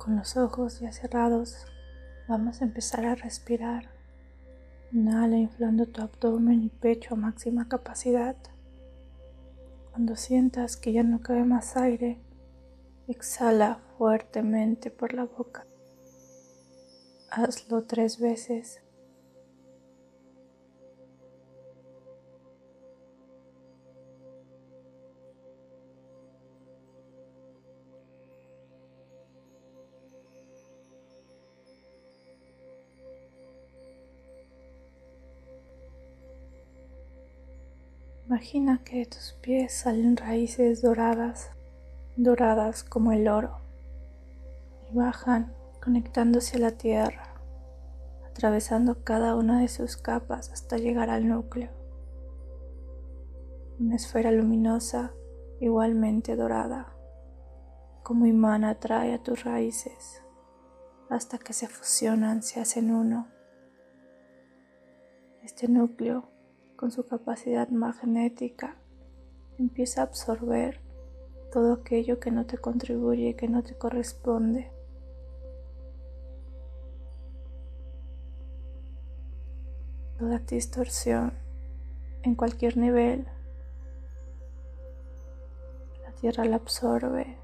Con los ojos ya cerrados, vamos a empezar a respirar. Inhala inflando tu abdomen y pecho a máxima capacidad. Cuando sientas que ya no cabe más aire, exhala fuertemente por la boca. Hazlo tres veces. Imagina que de tus pies salen raíces doradas, doradas como el oro, y bajan conectándose a la tierra, atravesando cada una de sus capas hasta llegar al núcleo. Una esfera luminosa igualmente dorada, como imán atrae a tus raíces hasta que se fusionan, se hacen uno. Este núcleo con su capacidad magnética, empieza a absorber todo aquello que no te contribuye, que no te corresponde. Toda distorsión en cualquier nivel, la Tierra la absorbe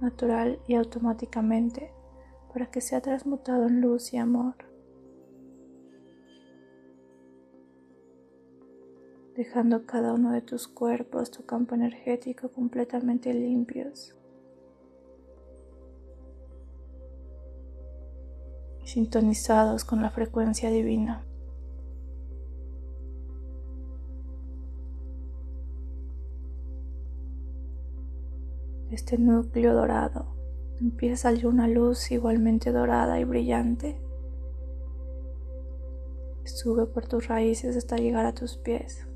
natural y automáticamente para que sea transmutado en luz y amor. Dejando cada uno de tus cuerpos, tu campo energético completamente limpios. sintonizados con la frecuencia divina. Este núcleo dorado empieza a salir una luz igualmente dorada y brillante. Sube por tus raíces hasta llegar a tus pies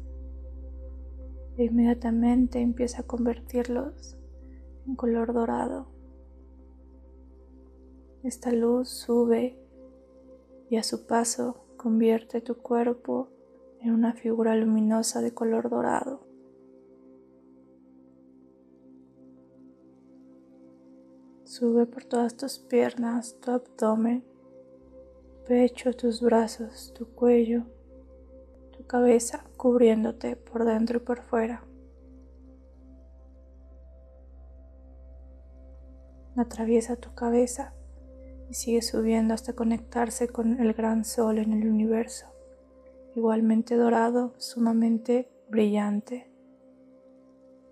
inmediatamente empieza a convertirlos en color dorado. Esta luz sube y a su paso convierte tu cuerpo en una figura luminosa de color dorado. Sube por todas tus piernas, tu abdomen, pecho, tus brazos, tu cuello, cabeza cubriéndote por dentro y por fuera. Atraviesa tu cabeza y sigue subiendo hasta conectarse con el gran sol en el universo, igualmente dorado, sumamente brillante,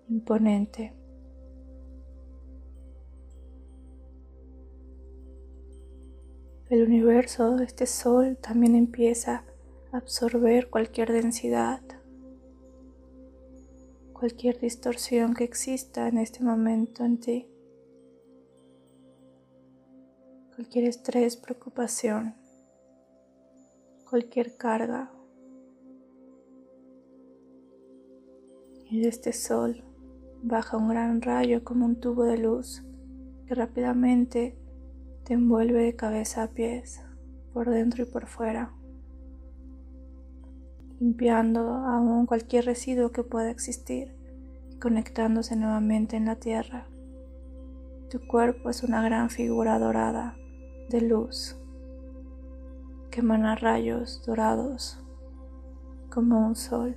imponente. El universo, este sol, también empieza absorber cualquier densidad, cualquier distorsión que exista en este momento en ti, cualquier estrés, preocupación, cualquier carga. Y de este sol baja un gran rayo como un tubo de luz que rápidamente te envuelve de cabeza a pies, por dentro y por fuera limpiando aún cualquier residuo que pueda existir y conectándose nuevamente en la tierra. Tu cuerpo es una gran figura dorada de luz que emana rayos dorados como un sol.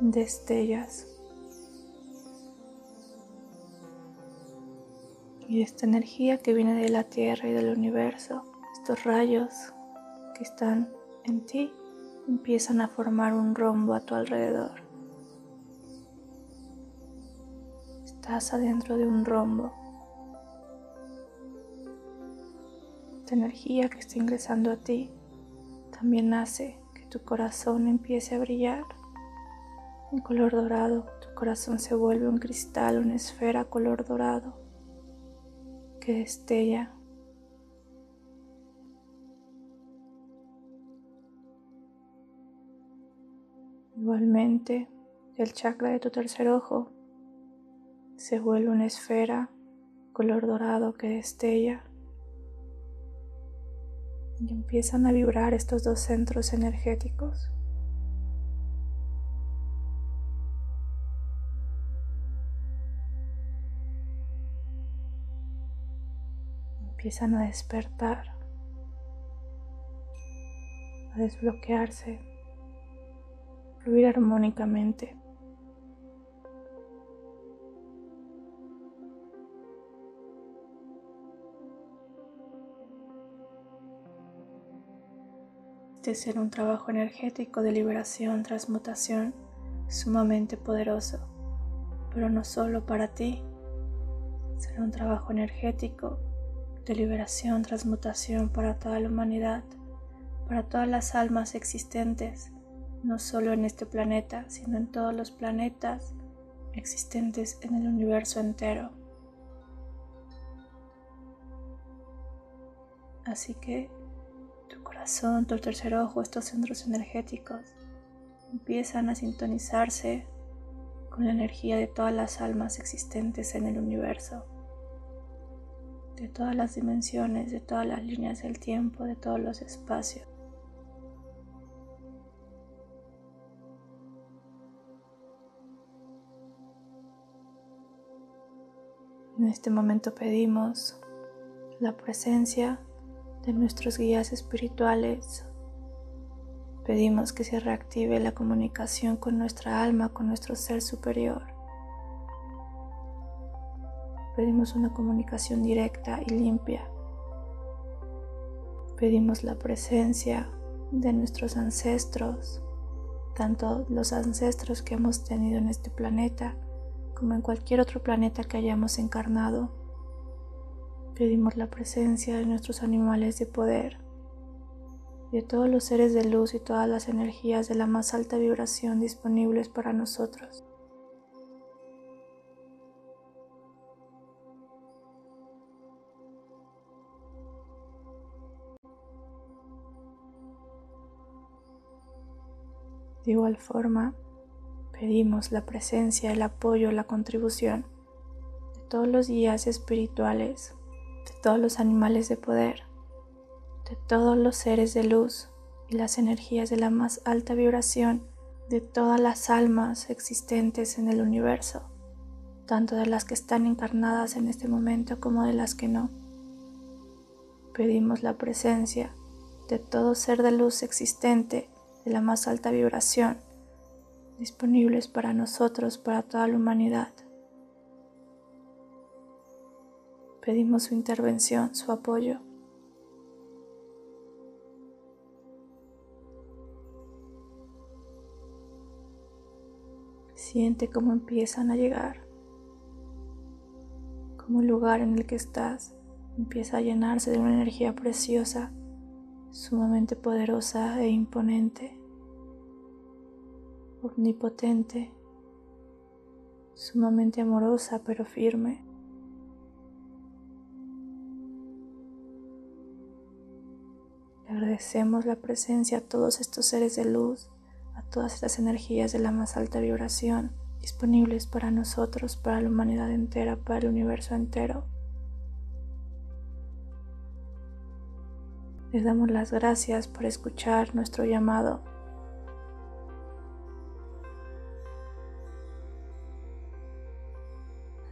Destellas. Y esta energía que viene de la tierra y del universo estos rayos que están en ti empiezan a formar un rombo a tu alrededor. Estás adentro de un rombo. Esta energía que está ingresando a ti también hace que tu corazón empiece a brillar en color dorado. Tu corazón se vuelve un cristal, una esfera color dorado que destella Igualmente, el chakra de tu tercer ojo se vuelve una esfera color dorado que destella y empiezan a vibrar estos dos centros energéticos. Empiezan a despertar, a desbloquearse fluir armónicamente. Este será un trabajo energético de liberación, transmutación sumamente poderoso, pero no solo para ti, será un trabajo energético de liberación, transmutación para toda la humanidad, para todas las almas existentes, no solo en este planeta, sino en todos los planetas existentes en el universo entero. Así que tu corazón, tu tercer ojo, estos centros energéticos empiezan a sintonizarse con la energía de todas las almas existentes en el universo de todas las dimensiones, de todas las líneas del tiempo, de todos los espacios. En este momento pedimos la presencia de nuestros guías espirituales. Pedimos que se reactive la comunicación con nuestra alma, con nuestro ser superior. Pedimos una comunicación directa y limpia. Pedimos la presencia de nuestros ancestros, tanto los ancestros que hemos tenido en este planeta como en cualquier otro planeta que hayamos encarnado. Pedimos la presencia de nuestros animales de poder, de todos los seres de luz y todas las energías de la más alta vibración disponibles para nosotros. De igual forma, pedimos la presencia, el apoyo, la contribución de todos los guías espirituales, de todos los animales de poder, de todos los seres de luz y las energías de la más alta vibración de todas las almas existentes en el universo, tanto de las que están encarnadas en este momento como de las que no. Pedimos la presencia de todo ser de luz existente de la más alta vibración disponibles para nosotros, para toda la humanidad. Pedimos su intervención, su apoyo. Siente cómo empiezan a llegar, como el lugar en el que estás empieza a llenarse de una energía preciosa sumamente poderosa e imponente, omnipotente, sumamente amorosa pero firme. Le agradecemos la presencia a todos estos seres de luz, a todas estas energías de la más alta vibración disponibles para nosotros, para la humanidad entera, para el universo entero. Les damos las gracias por escuchar nuestro llamado.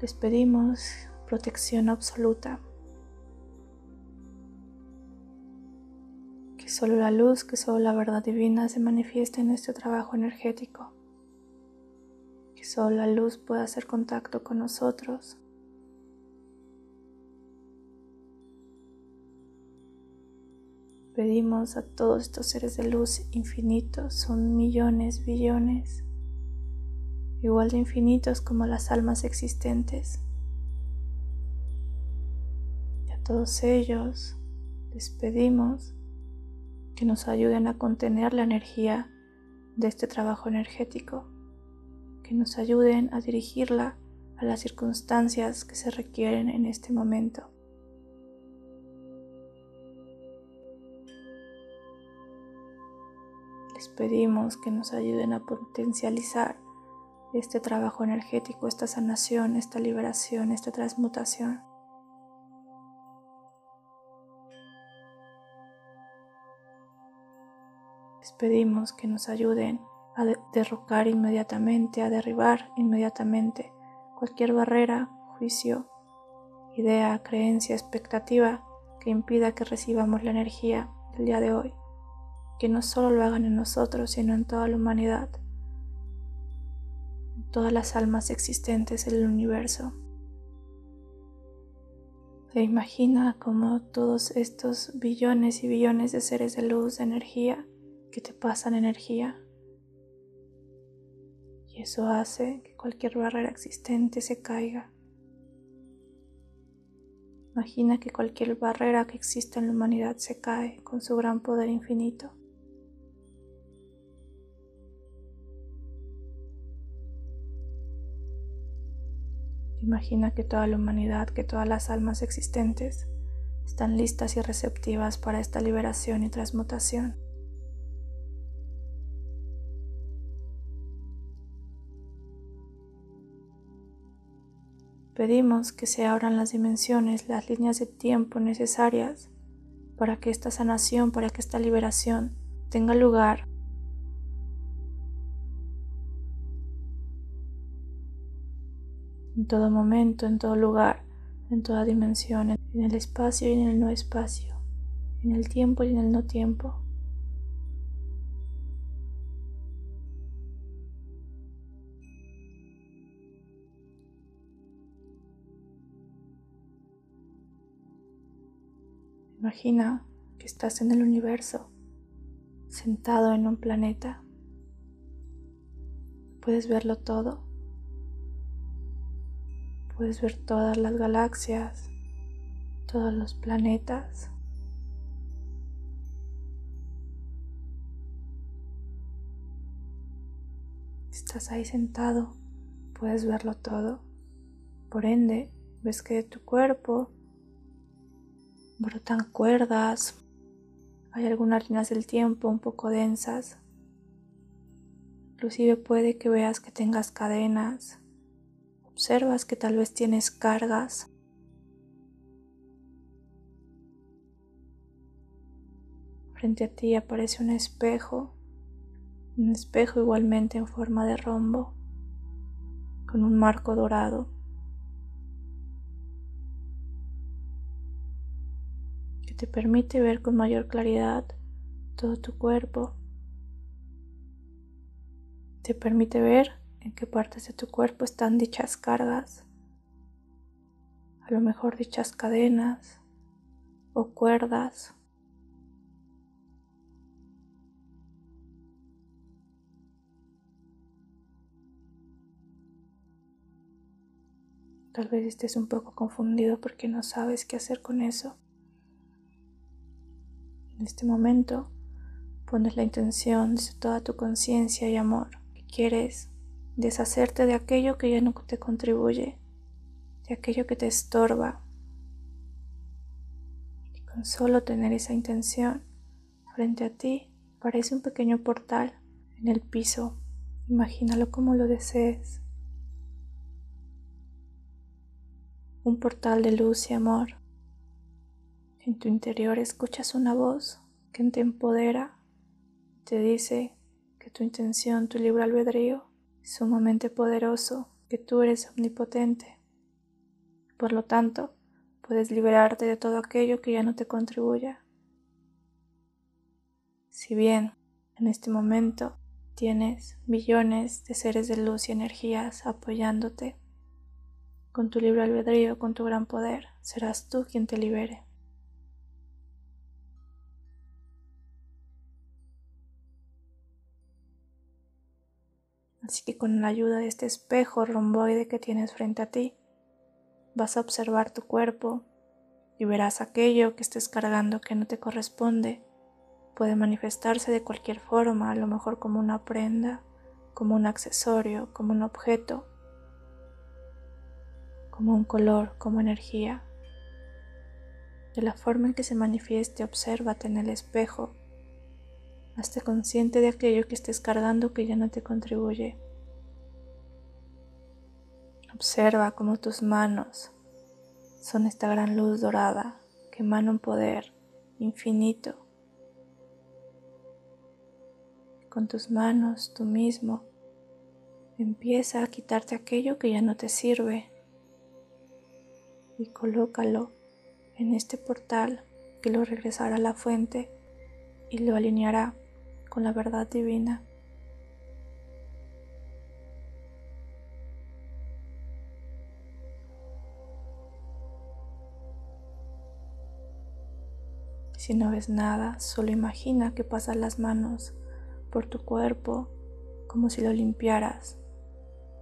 Les pedimos protección absoluta. Que solo la luz, que solo la verdad divina se manifieste en este trabajo energético. Que solo la luz pueda hacer contacto con nosotros pedimos a todos estos seres de luz infinitos, son millones, billones, igual de infinitos como las almas existentes. Y a todos ellos les pedimos que nos ayuden a contener la energía de este trabajo energético, que nos ayuden a dirigirla a las circunstancias que se requieren en este momento. Les pedimos que nos ayuden a potencializar este trabajo energético, esta sanación, esta liberación, esta transmutación. Les pedimos que nos ayuden a derrocar inmediatamente, a derribar inmediatamente cualquier barrera, juicio, idea, creencia, expectativa que impida que recibamos la energía del día de hoy. Que no solo lo hagan en nosotros, sino en toda la humanidad, todas las almas existentes en el universo. Se imagina como todos estos billones y billones de seres de luz, de energía, que te pasan energía. Y eso hace que cualquier barrera existente se caiga. Imagina que cualquier barrera que exista en la humanidad se cae con su gran poder infinito. Imagina que toda la humanidad, que todas las almas existentes están listas y receptivas para esta liberación y transmutación. Pedimos que se abran las dimensiones, las líneas de tiempo necesarias para que esta sanación, para que esta liberación tenga lugar todo momento, en todo lugar, en toda dimensión, en el espacio y en el no espacio, en el tiempo y en el no tiempo. Imagina que estás en el universo, sentado en un planeta. Puedes verlo todo. Puedes ver todas las galaxias, todos los planetas. Estás ahí sentado, puedes verlo todo. Por ende, ves que de tu cuerpo brotan cuerdas, hay algunas líneas del tiempo un poco densas. Inclusive puede que veas que tengas cadenas, Observas que tal vez tienes cargas. Frente a ti aparece un espejo, un espejo igualmente en forma de rombo, con un marco dorado. que te permite ver con mayor claridad todo tu cuerpo. Te permite ver en qué partes de tu cuerpo están dichas cargas, a lo mejor dichas cadenas o cuerdas. Tal vez estés un poco confundido porque no sabes qué hacer con eso. En este momento pones la intención de toda tu conciencia y amor que quieres deshacerte de aquello que ya no te contribuye, de aquello que te estorba. Y con solo tener esa intención frente a ti, parece un pequeño portal en el piso. Imagínalo como lo desees. Un portal de luz y amor. En tu interior escuchas una voz que te empodera, te dice que tu intención, tu libre albedrío sumamente poderoso, que tú eres omnipotente. Por lo tanto, puedes liberarte de todo aquello que ya no te contribuya. Si bien en este momento tienes millones de seres de luz y energías apoyándote, con tu libre albedrío, con tu gran poder, serás tú quien te libere. Así que con la ayuda de este espejo romboide que tienes frente a ti, vas a observar tu cuerpo y verás aquello que estés cargando que no te corresponde. Puede manifestarse de cualquier forma, a lo mejor como una prenda, como un accesorio, como un objeto, como un color, como energía. De la forma en que se manifieste, obsérvate en el espejo Hazte consciente de aquello que estés cargando que ya no te contribuye. Observa cómo tus manos son esta gran luz dorada que emana un poder infinito. Con tus manos tú mismo empieza a quitarte aquello que ya no te sirve y colócalo en este portal que lo regresará a la fuente y lo alineará con la verdad divina. Si no ves nada, solo imagina que pasas las manos por tu cuerpo como si lo limpiaras.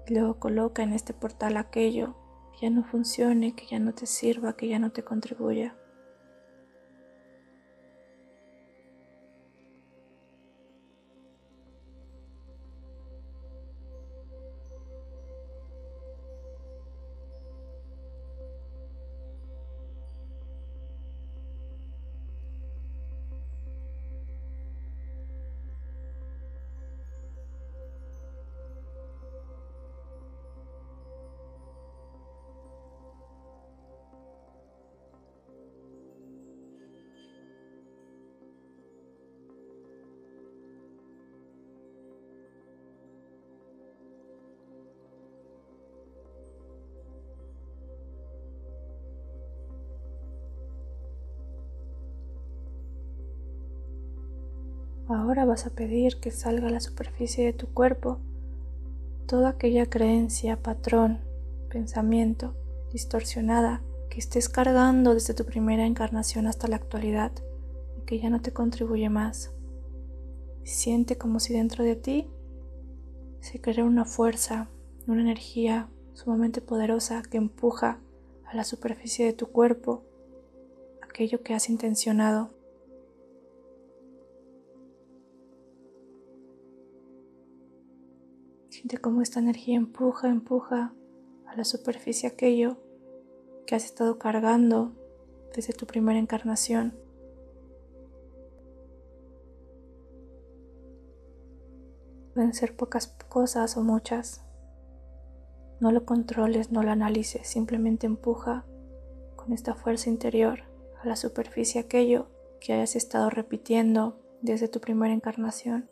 Y luego coloca en este portal aquello que ya no funcione, que ya no te sirva, que ya no te contribuya. Vas a pedir que salga a la superficie de tu cuerpo toda aquella creencia, patrón, pensamiento distorsionada que estés cargando desde tu primera encarnación hasta la actualidad y que ya no te contribuye más. Siente como si dentro de ti se crea una fuerza, una energía sumamente poderosa que empuja a la superficie de tu cuerpo aquello que has intencionado Siente cómo esta energía empuja, empuja a la superficie aquello que has estado cargando desde tu primera encarnación. Pueden ser pocas cosas o muchas. No lo controles, no lo analices, simplemente empuja con esta fuerza interior a la superficie aquello que hayas estado repitiendo desde tu primera encarnación.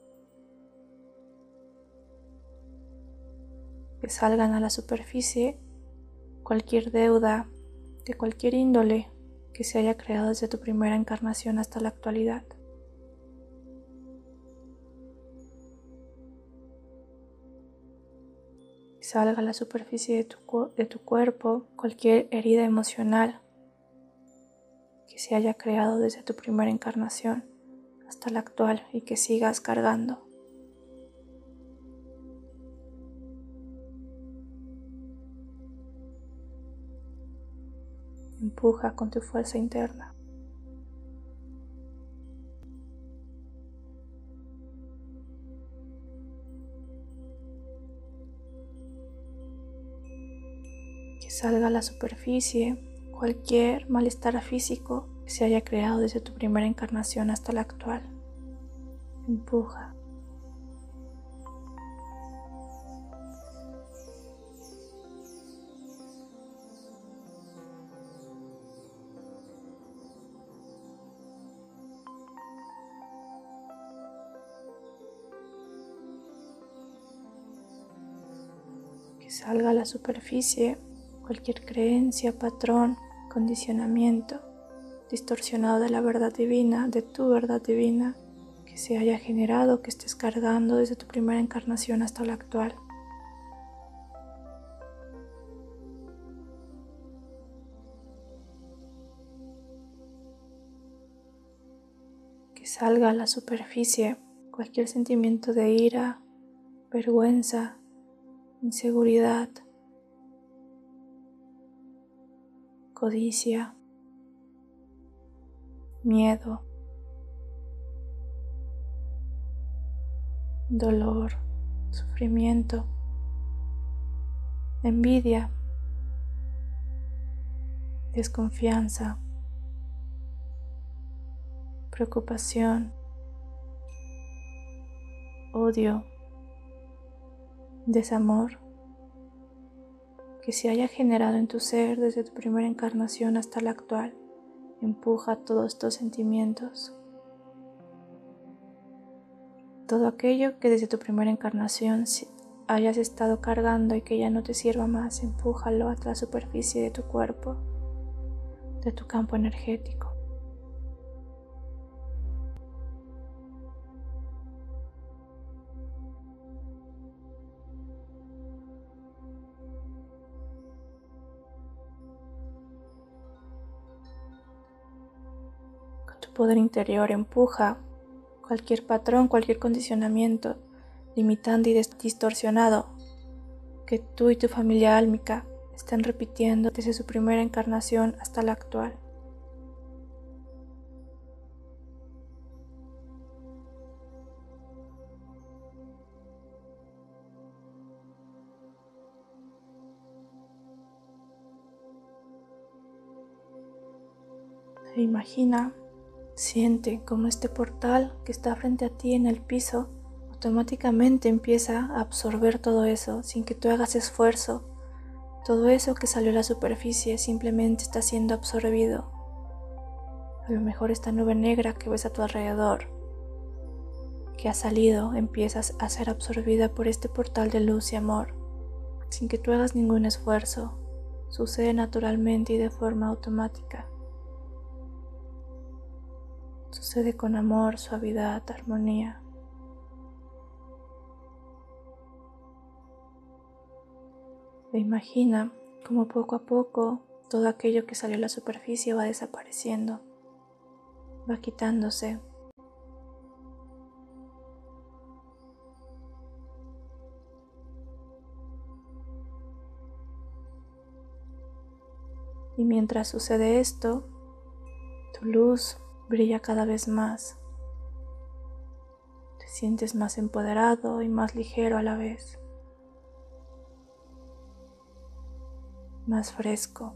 Que salgan a la superficie cualquier deuda de cualquier índole que se haya creado desde tu primera encarnación hasta la actualidad. salga a la superficie de tu, de tu cuerpo cualquier herida emocional que se haya creado desde tu primera encarnación hasta la actual y que sigas cargando. Empuja con tu fuerza interna. Que salga a la superficie cualquier malestar físico que se haya creado desde tu primera encarnación hasta la actual. Empuja. Salga a la superficie cualquier creencia, patrón, condicionamiento distorsionado de la verdad divina, de tu verdad divina, que se haya generado, que estés cargando desde tu primera encarnación hasta la actual. Que salga a la superficie cualquier sentimiento de ira, vergüenza, inseguridad, codicia, miedo, dolor, sufrimiento, envidia, desconfianza, preocupación, odio, desamor que se haya generado en tu ser desde tu primera encarnación hasta la actual. Empuja todos estos sentimientos. Todo aquello que desde tu primera encarnación hayas estado cargando y que ya no te sirva más, empújalo a la superficie de tu cuerpo, de tu campo energético. Poder interior empuja cualquier patrón, cualquier condicionamiento limitante y distorsionado que tú y tu familia álmica están repitiendo desde su primera encarnación hasta la actual. E imagina, siente como este portal que está frente a ti en el piso automáticamente empieza a absorber todo eso sin que tú hagas esfuerzo. Todo eso que salió a la superficie simplemente está siendo absorbido. A lo mejor esta nube negra que ves a tu alrededor, que ha salido, empiezas a ser absorbida por este portal de luz y amor, sin que tú hagas ningún esfuerzo. Sucede naturalmente y de forma automática. Sucede con amor, suavidad, armonía. Imagina como poco a poco todo aquello que salió a la superficie va desapareciendo, va quitándose. Y mientras sucede esto, tu luz brilla cada vez más. Te sientes más empoderado y más ligero a la vez. Más fresco.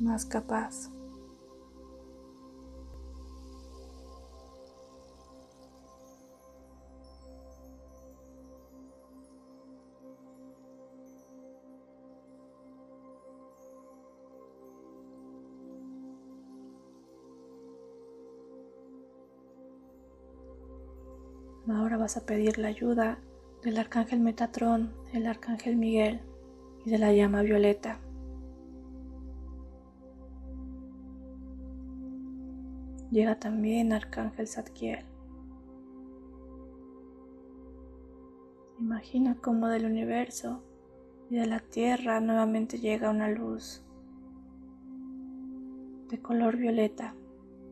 Más capaz. Vas a pedir la ayuda del arcángel Metatrón, el arcángel Miguel y de la llama violeta. Llega también arcángel Zadkiel. Imagina cómo del universo y de la tierra nuevamente llega una luz de color violeta.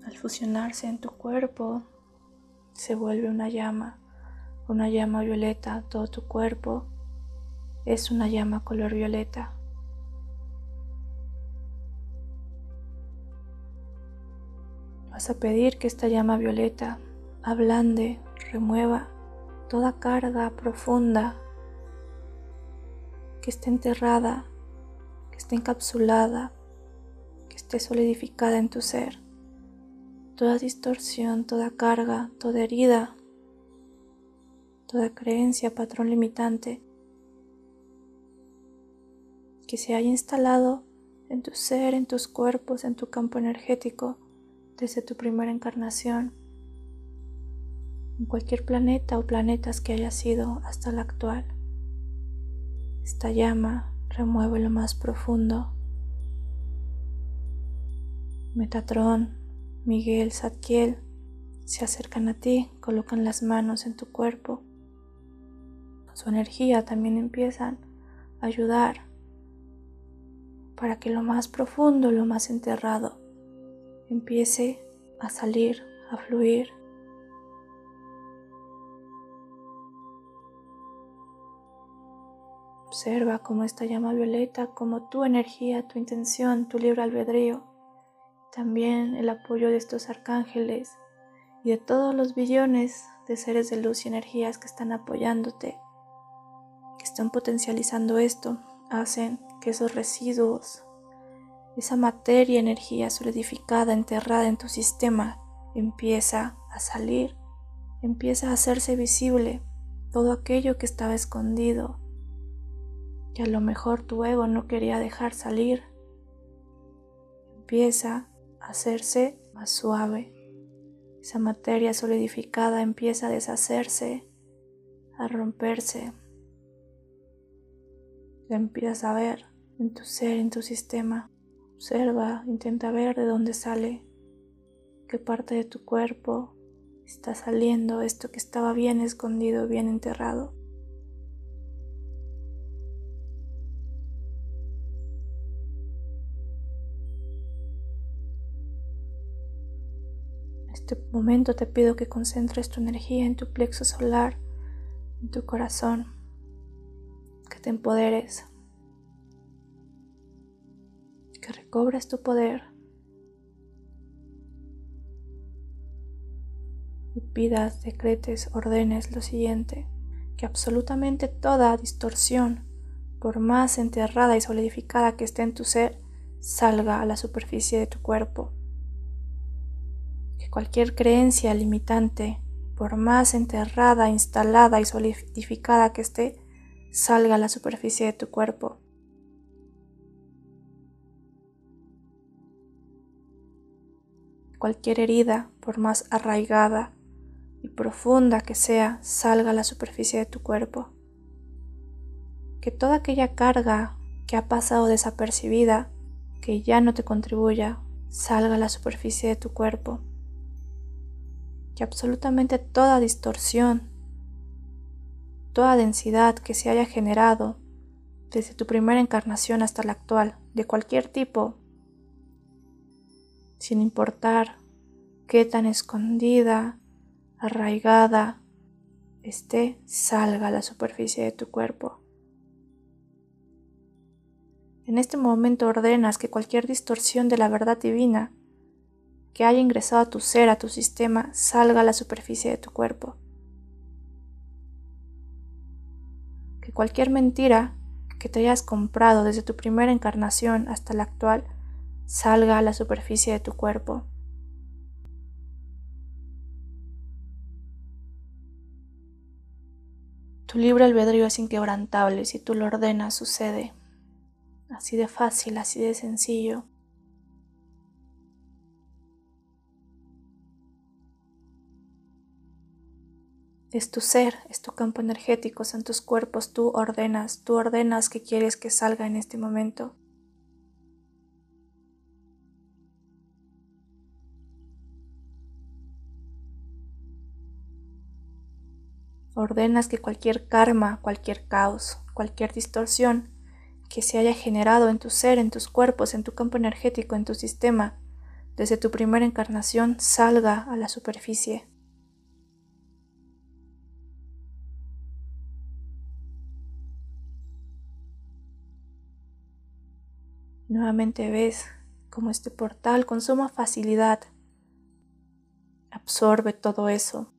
Al fusionarse en tu cuerpo, se vuelve una llama, una llama violeta, todo tu cuerpo es una llama color violeta. Vas a pedir que esta llama violeta ablande, remueva toda carga profunda que esté enterrada, que esté encapsulada, que esté solidificada en tu ser toda distorsión, toda carga, toda herida, toda creencia, patrón limitante que se haya instalado en tu ser, en tus cuerpos, en tu campo energético desde tu primera encarnación, en cualquier planeta o planetas que haya sido hasta la actual. Esta llama remueve lo más profundo. Metatrón, Miguel, Zadkiel se acercan a ti, colocan las manos en tu cuerpo. Su energía también empiezan a ayudar para que lo más profundo, lo más enterrado, empiece a salir, a fluir. Observa cómo esta llama violeta, como tu energía, tu intención, tu libre albedrío, también el apoyo de estos arcángeles y de todos los billones de seres de luz y energías que están apoyándote, que están potencializando esto, hacen que esos residuos, esa materia, energía solidificada, enterrada en tu sistema, empieza a salir, empieza a hacerse visible todo aquello que estaba escondido, que a lo mejor tu ego no quería dejar salir, empieza hacerse más suave. Esa materia solidificada empieza a deshacerse, a romperse. La empiezas a ver en tu ser, en tu sistema. Observa, intenta ver de dónde sale, qué parte de tu cuerpo está saliendo esto que estaba bien escondido, bien enterrado. este momento te pido que concentres tu energía en tu plexo solar, en tu corazón, que te empoderes, que recobres tu poder. Y pidas, decretes, ordenes lo siguiente, que absolutamente toda distorsión, por más enterrada y solidificada que esté en tu ser, salga a la superficie de tu cuerpo. Cualquier creencia limitante, por más enterrada, instalada y solidificada que esté, salga a la superficie de tu cuerpo. Cualquier herida, por más arraigada y profunda que sea, salga a la superficie de tu cuerpo. Que toda aquella carga que ha pasado desapercibida, que ya no te contribuya, salga a la superficie de tu cuerpo que absolutamente toda distorsión, toda densidad que se haya generado desde tu primera encarnación hasta la actual, de cualquier tipo, sin importar qué tan escondida, arraigada esté, salga a la superficie de tu cuerpo. En este momento ordenas que cualquier distorsión de la verdad divina que haya ingresado a tu ser, a tu sistema, salga a la superficie de tu cuerpo. Que cualquier mentira que te hayas comprado desde tu primera encarnación hasta la actual salga a la superficie de tu cuerpo. Tu libre albedrío es inquebrantable, si tú lo ordenas sucede. Así de fácil, así de sencillo. Es tu ser, es tu campo energético, son tus cuerpos, tú ordenas, tú ordenas que quieres que salga en este momento. Ordenas que cualquier karma, cualquier caos, cualquier distorsión que se haya generado en tu ser, en tus cuerpos, en tu campo energético, en tu sistema, desde tu primera encarnación, salga a la superficie. Nuevamente ves cómo este portal con suma facilidad absorbe todo eso.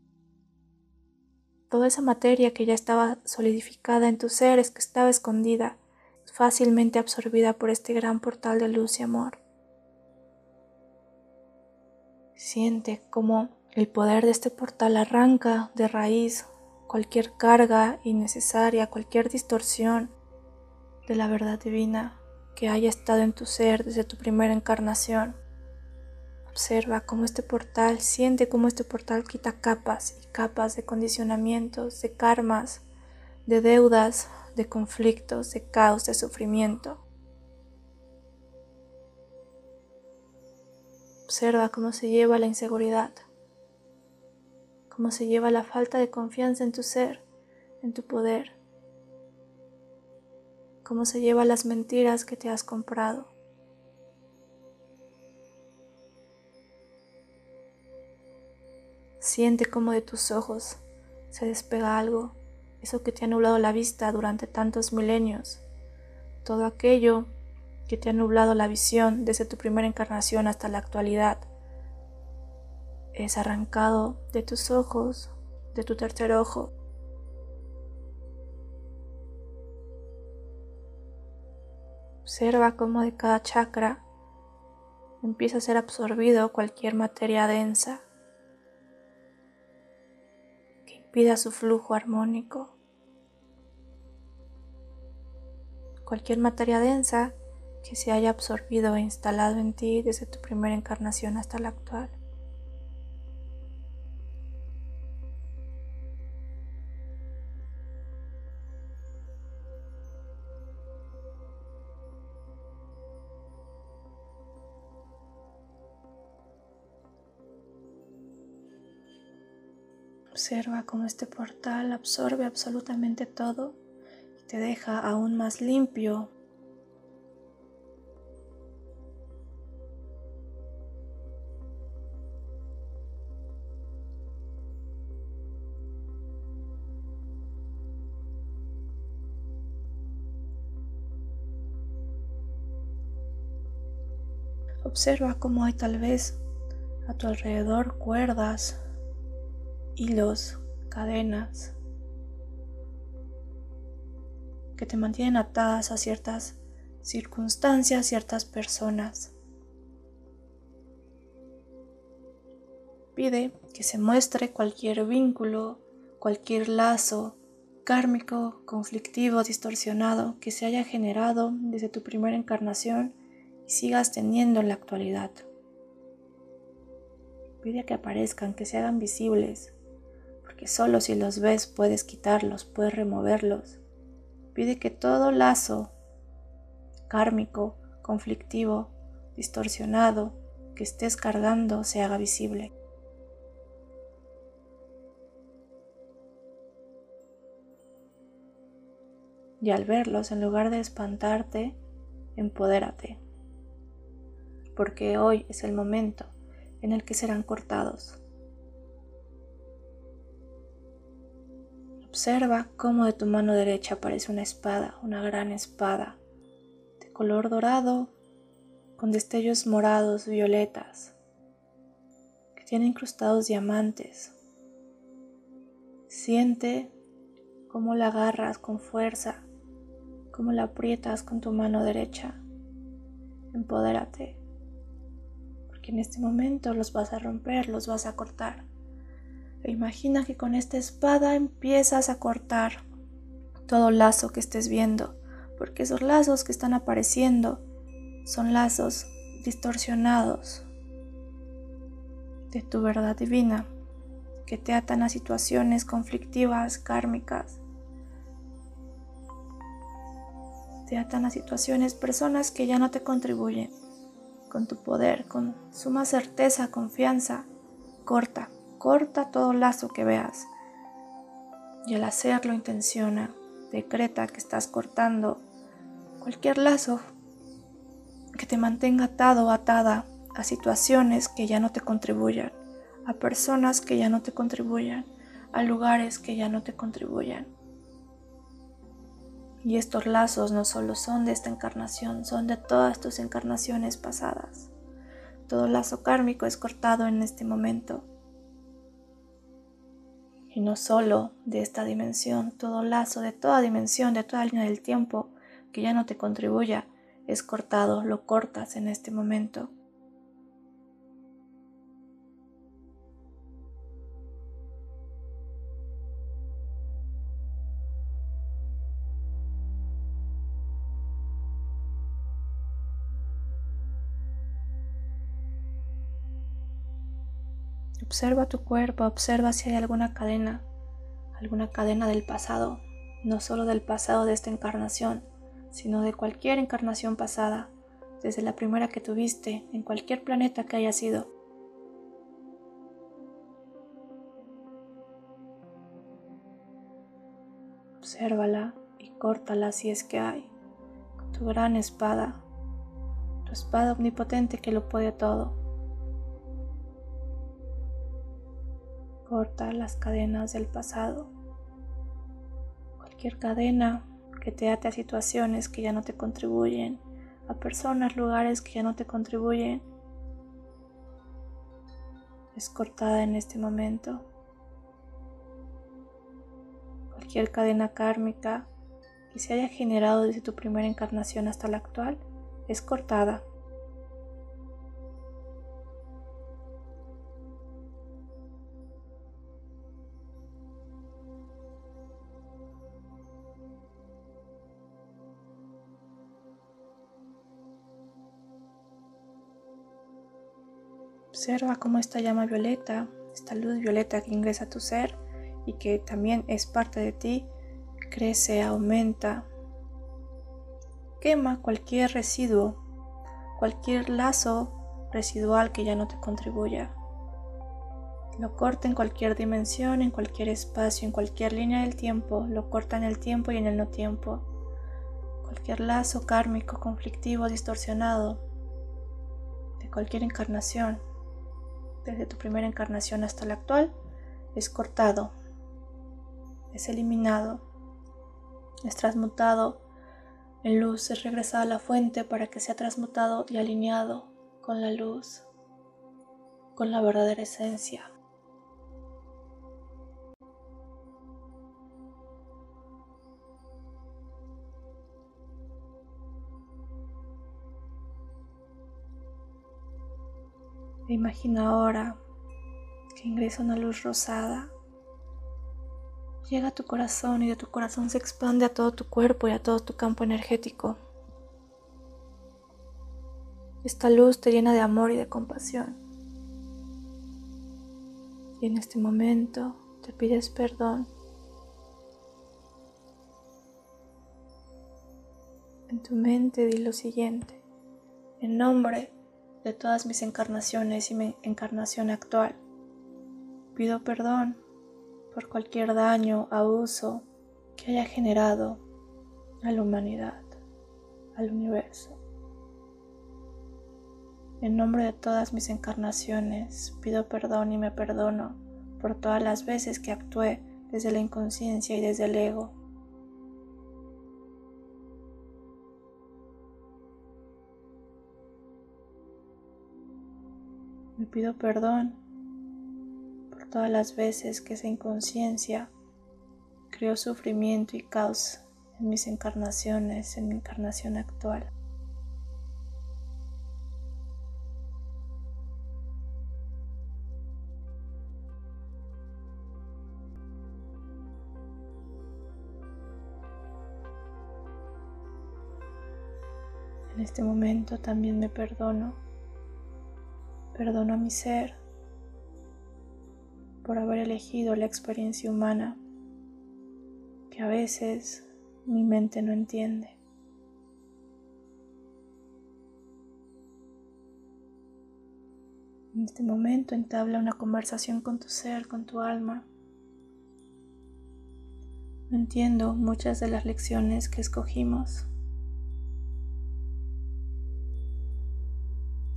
Toda esa materia que ya estaba solidificada en tus seres, que estaba escondida, fácilmente absorbida por este gran portal de luz y amor. Siente cómo el poder de este portal arranca de raíz cualquier carga innecesaria, cualquier distorsión de la verdad divina que haya estado en tu ser desde tu primera encarnación. Observa cómo este portal, siente cómo este portal quita capas y capas de condicionamientos, de karmas, de deudas, de conflictos, de caos, de sufrimiento. Observa cómo se lleva la inseguridad, cómo se lleva la falta de confianza en tu ser, en tu poder cómo se lleva las mentiras que te has comprado. Siente cómo de tus ojos se despega algo, eso que te ha nublado la vista durante tantos milenios, todo aquello que te ha nublado la visión desde tu primera encarnación hasta la actualidad, es arrancado de tus ojos, de tu tercer ojo, Observa cómo de cada chakra empieza a ser absorbido cualquier materia densa que impida su flujo armónico. Cualquier materia densa que se haya absorbido e instalado en ti desde tu primera encarnación hasta la actual. Observa cómo este portal absorbe absolutamente todo y te deja aún más limpio. Observa cómo hay tal vez a tu alrededor cuerdas hilos, cadenas que te mantienen atadas a ciertas circunstancias, ciertas personas. Pide que se muestre cualquier vínculo, cualquier lazo kármico, conflictivo, distorsionado que se haya generado desde tu primera encarnación y sigas teniendo en la actualidad. Pide que aparezcan, que se hagan visibles, porque solo si los ves puedes quitarlos, puedes removerlos. Pide que todo lazo kármico, conflictivo, distorsionado que estés cargando se haga visible. y al verlos, en lugar de espantarte, empodérate, porque hoy es el momento en el que serán cortados. Observa cómo de tu mano derecha aparece una espada, una gran espada, de color dorado, con destellos morados, violetas, que tiene incrustados diamantes. Siente cómo la agarras con fuerza cómo la aprietas con tu mano derecha. Empodérate, porque en este momento los vas a romper, los vas a cortar. Imagina que con esta espada empiezas a cortar todo lazo que estés viendo, porque esos lazos que están apareciendo son lazos distorsionados de tu verdad divina, que te atan a situaciones conflictivas, kármicas, te atan a situaciones, personas que ya no te contribuyen. Con tu poder, con suma certeza, confianza, corta, corta todo lazo que veas. Y al hacerlo intenciona, decreta que estás cortando cualquier lazo que te mantenga atado o atada a situaciones que ya no te contribuyan, a personas que ya no te contribuyan, a lugares que ya no te contribuyan. Y estos lazos no solo son de esta encarnación, son de todas tus encarnaciones pasadas. Todo lazo kármico es cortado en este momento. Y no solo de esta dimensión, todo lazo de toda dimensión, de toda línea del tiempo que ya no te contribuya, es cortado, lo cortas en este momento. Observa tu cuerpo, observa si hay alguna cadena, alguna cadena del pasado, no solo del pasado de esta encarnación, sino de cualquier encarnación pasada, desde la primera que tuviste, en cualquier planeta que haya sido. Obsérvala y córtala si es que hay, con tu gran espada, tu espada omnipotente que lo puede todo. Corta las cadenas del pasado. Cualquier cadena que te ate a situaciones que ya no te contribuyen, a personas, lugares que ya no te contribuyen, es cortada en este momento. Cualquier cadena kármica que se haya generado desde tu primera encarnación hasta la actual es cortada. Observa cómo esta llama violeta, esta luz violeta que ingresa a tu ser y que también es parte de ti, crece, aumenta, quema cualquier residuo, cualquier lazo residual que ya no te contribuya. Lo corta en cualquier dimensión, en cualquier espacio, en cualquier línea del tiempo, lo corta en el tiempo y en el no tiempo. Cualquier lazo kármico, conflictivo, distorsionado, de cualquier encarnación, desde tu primera encarnación hasta la actual, es cortado, es eliminado, es transmutado en luz, es regresado a la fuente para que sea transmutado y alineado con la luz, con la verdadera esencia. Imagina ahora que ingresa una luz rosada. Llega a tu corazón y de tu corazón se expande a todo tu cuerpo y a todo tu campo energético. Esta luz te llena de amor y de compasión. Y en este momento te pides perdón. En tu mente di lo siguiente. En nombre de todas mis encarnaciones y mi encarnación actual. Pido perdón por cualquier daño, abuso que haya generado a la humanidad, al universo. En nombre de todas mis encarnaciones, pido perdón y me perdono por todas las veces que actué desde la inconsciencia y desde el ego pido perdón por todas las veces que esa inconsciencia creó sufrimiento y caos en mis encarnaciones, en mi encarnación actual. En este momento también me perdono Perdono a mi ser por haber elegido la experiencia humana que a veces mi mente no entiende. En este momento entabla una conversación con tu ser, con tu alma. No entiendo muchas de las lecciones que escogimos.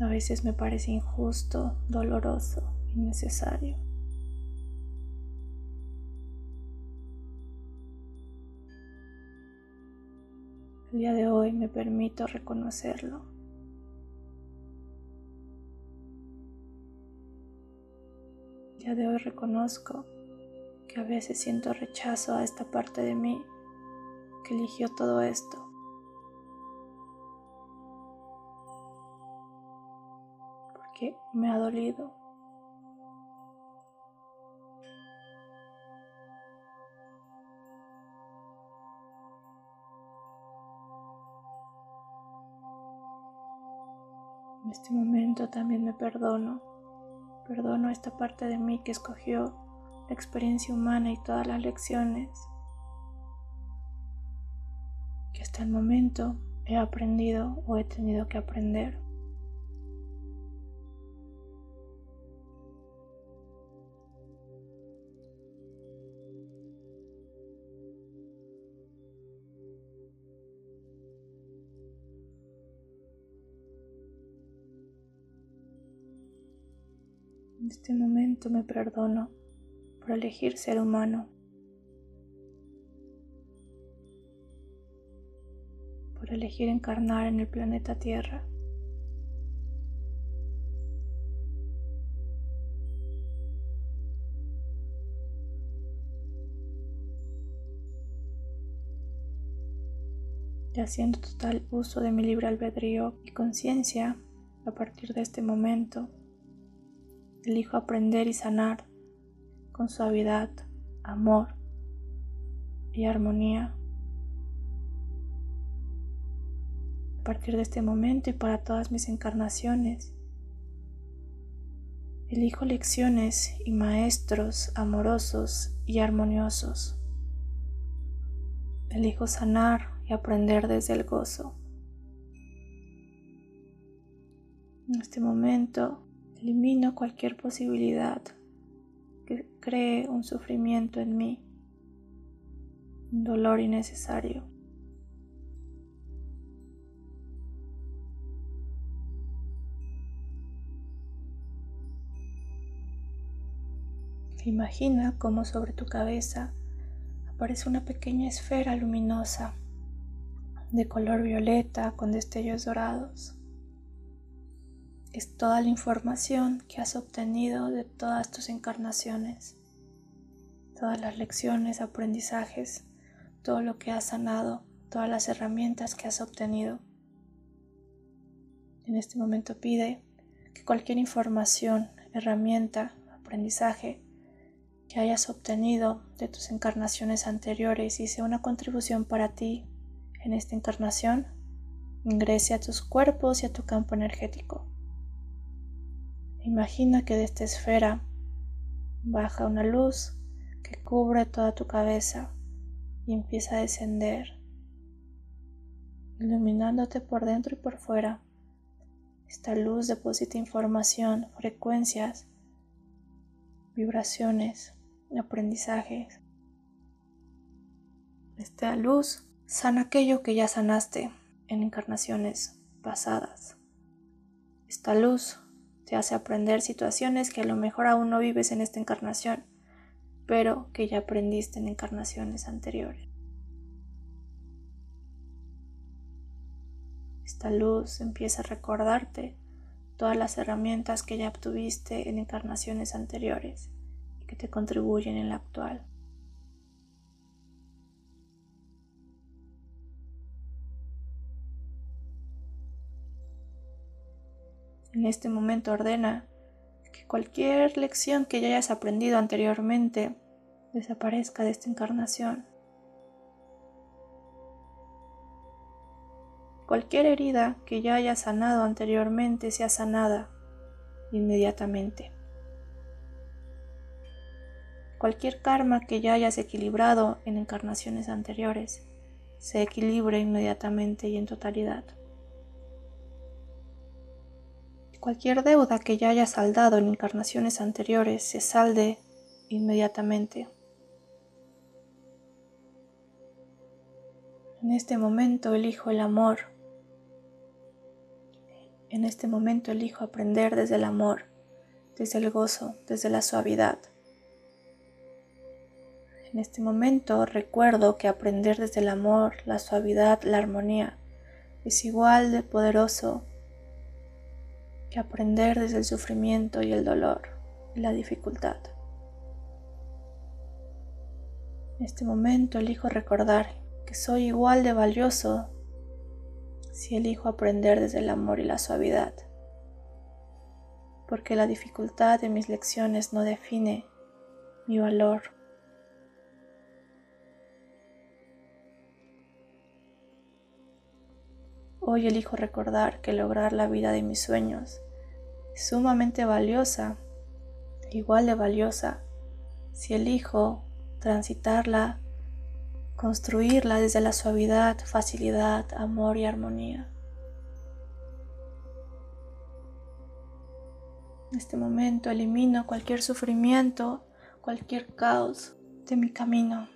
A veces me parece injusto, doloroso, innecesario. El día de hoy me permito reconocerlo. El día de hoy reconozco que a veces siento rechazo a esta parte de mí que eligió todo esto. Que me ha dolido. En este momento también me perdono. Perdono esta parte de mí que escogió la experiencia humana y todas las lecciones que hasta el momento he aprendido o he tenido que aprender. Este momento me perdono por elegir ser humano, por elegir encarnar en el planeta Tierra. y haciendo total uso de mi libre albedrío y conciencia a partir de este momento elijo aprender y sanar con suavidad, amor y armonía. A partir de este momento y para todas mis encarnaciones, elijo lecciones y maestros amorosos y armoniosos. Elijo sanar y aprender desde el gozo. En este momento Elimino cualquier posibilidad que cree un sufrimiento en mí, un dolor innecesario. Imagina cómo sobre tu cabeza aparece una pequeña esfera luminosa de color violeta con destellos dorados. Es toda la información que has obtenido de todas tus encarnaciones, todas las lecciones, aprendizajes, todo lo que has sanado, todas las herramientas que has obtenido. En este momento pide que cualquier información, herramienta, aprendizaje que hayas obtenido de tus encarnaciones anteriores y sea una contribución para ti en esta encarnación, ingrese a tus cuerpos y a tu campo energético. Imagina que de esta esfera baja una luz que cubre toda tu cabeza y empieza a descender, iluminándote por dentro y por fuera. Esta luz deposita información, frecuencias, vibraciones, aprendizajes. Esta luz sana aquello que ya sanaste en encarnaciones pasadas. Esta luz te hace aprender situaciones que a lo mejor aún no vives en esta encarnación, pero que ya aprendiste en encarnaciones anteriores. Esta luz empieza a recordarte todas las herramientas que ya obtuviste en encarnaciones anteriores y que te contribuyen en la actual. En este momento ordena que cualquier lección que ya hayas aprendido anteriormente desaparezca de esta encarnación. Cualquier herida que ya hayas sanado anteriormente sea sanada inmediatamente. Cualquier karma que ya hayas equilibrado en encarnaciones anteriores se equilibre inmediatamente y en totalidad. Cualquier deuda que ya haya saldado en encarnaciones anteriores se salde inmediatamente. En este momento elijo el amor. En este momento elijo aprender desde el amor, desde el gozo, desde la suavidad. En este momento recuerdo que aprender desde el amor, la suavidad, la armonía es igual de poderoso aprender desde el sufrimiento y el dolor y la dificultad. En este momento elijo recordar que soy igual de valioso si elijo aprender desde el amor y la suavidad, porque la dificultad de mis lecciones no define mi valor. Hoy elijo recordar que lograr la vida de mis sueños sumamente valiosa, igual de valiosa, si elijo transitarla, construirla desde la suavidad, facilidad, amor y armonía. En este momento elimino cualquier sufrimiento, cualquier caos de mi camino.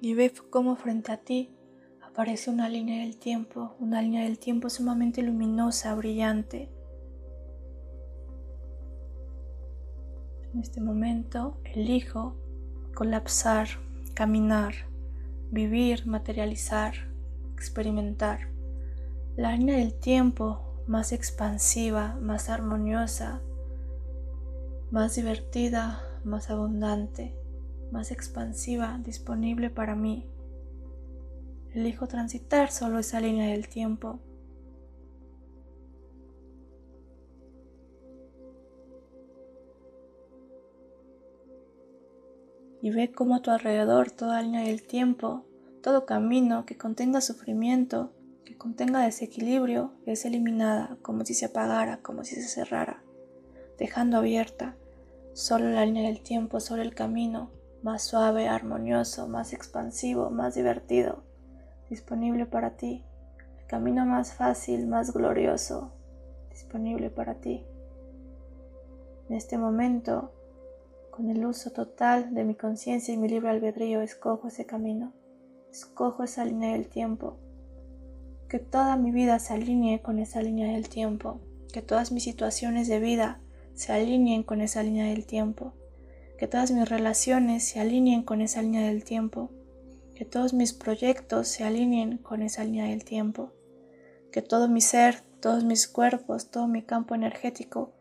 Y ve cómo frente a ti aparece una línea del tiempo, una línea del tiempo sumamente luminosa, brillante. En este momento elijo colapsar, caminar, vivir, materializar, experimentar. La línea del tiempo más expansiva, más armoniosa, más divertida, más abundante, más expansiva, disponible para mí Elijo transitar solo esa línea del tiempo. Y ve cómo a tu alrededor toda línea del tiempo, todo camino que contenga sufrimiento, que contenga desequilibrio, es eliminada como si se apagara, como si se cerrara, dejando abierta solo la línea del tiempo, solo el camino más suave, armonioso, más expansivo, más divertido disponible para ti, el camino más fácil, más glorioso, disponible para ti. En este momento, con el uso total de mi conciencia y mi libre albedrío, escojo ese camino, escojo esa línea del tiempo, que toda mi vida se alinee con esa línea del tiempo, que todas mis situaciones de vida se alineen con esa línea del tiempo, que todas mis relaciones se alineen con esa línea del tiempo, que todos mis proyectos se alineen con esa línea del tiempo, que todo mi ser, todos mis cuerpos, todo mi campo energético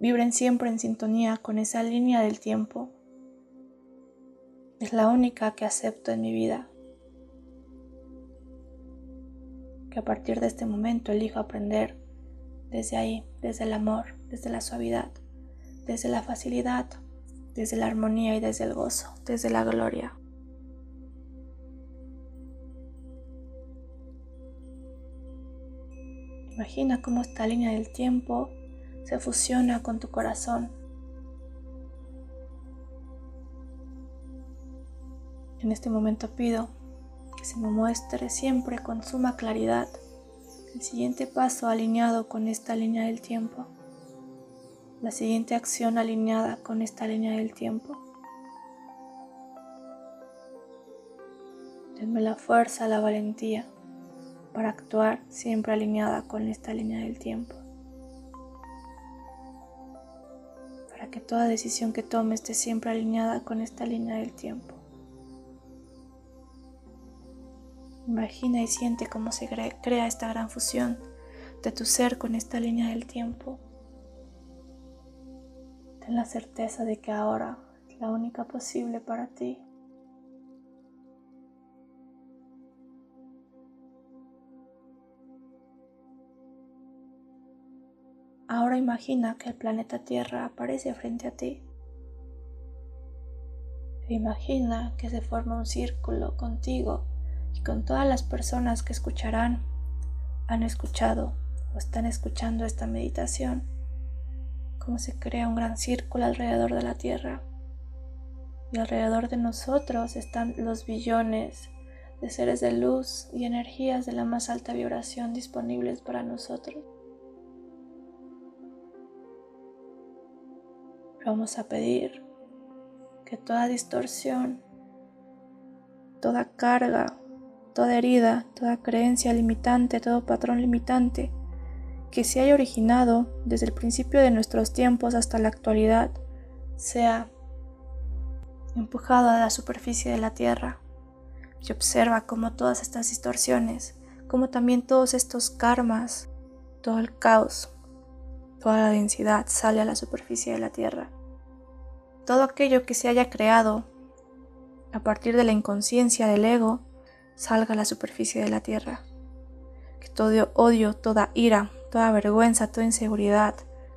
vibren siempre en sintonía con esa línea del tiempo. Es la única que acepto en mi vida. Que a partir de este momento elijo aprender desde ahí, desde el amor, desde la suavidad, desde la facilidad, desde la armonía y desde el gozo, desde la gloria. Imagina cómo esta línea del tiempo se fusiona con tu corazón. En este momento pido que se me muestre siempre con suma claridad el siguiente paso alineado con esta línea del tiempo, la siguiente acción alineada con esta línea del tiempo. Denme la fuerza, la valentía para actuar siempre alineada con esta línea del tiempo. Para que toda decisión que tome esté siempre alineada con esta línea del tiempo. Imagina y siente cómo se crea esta gran fusión de tu ser con esta línea del tiempo. Ten la certeza de que ahora es la única posible para ti. Ahora imagina que el planeta Tierra aparece frente a ti. Imagina que se forma un círculo contigo y con todas las personas que escucharán, han escuchado o están escuchando esta meditación, como se crea un gran círculo alrededor de la Tierra. Y alrededor de nosotros están los billones de seres de luz y energías de la más alta vibración disponibles para nosotros. Vamos a pedir que toda distorsión, toda carga, toda herida, toda creencia limitante, todo patrón limitante que se haya originado desde el principio de nuestros tiempos hasta la actualidad, sea empujado a la superficie de la tierra y observa cómo todas estas distorsiones, como también todos estos karmas, todo el caos, toda la densidad sale a la superficie de la tierra todo aquello que se haya creado a partir de la inconsciencia del ego salga a la superficie de la tierra. Que todo odio, toda ira, toda vergüenza, toda inseguridad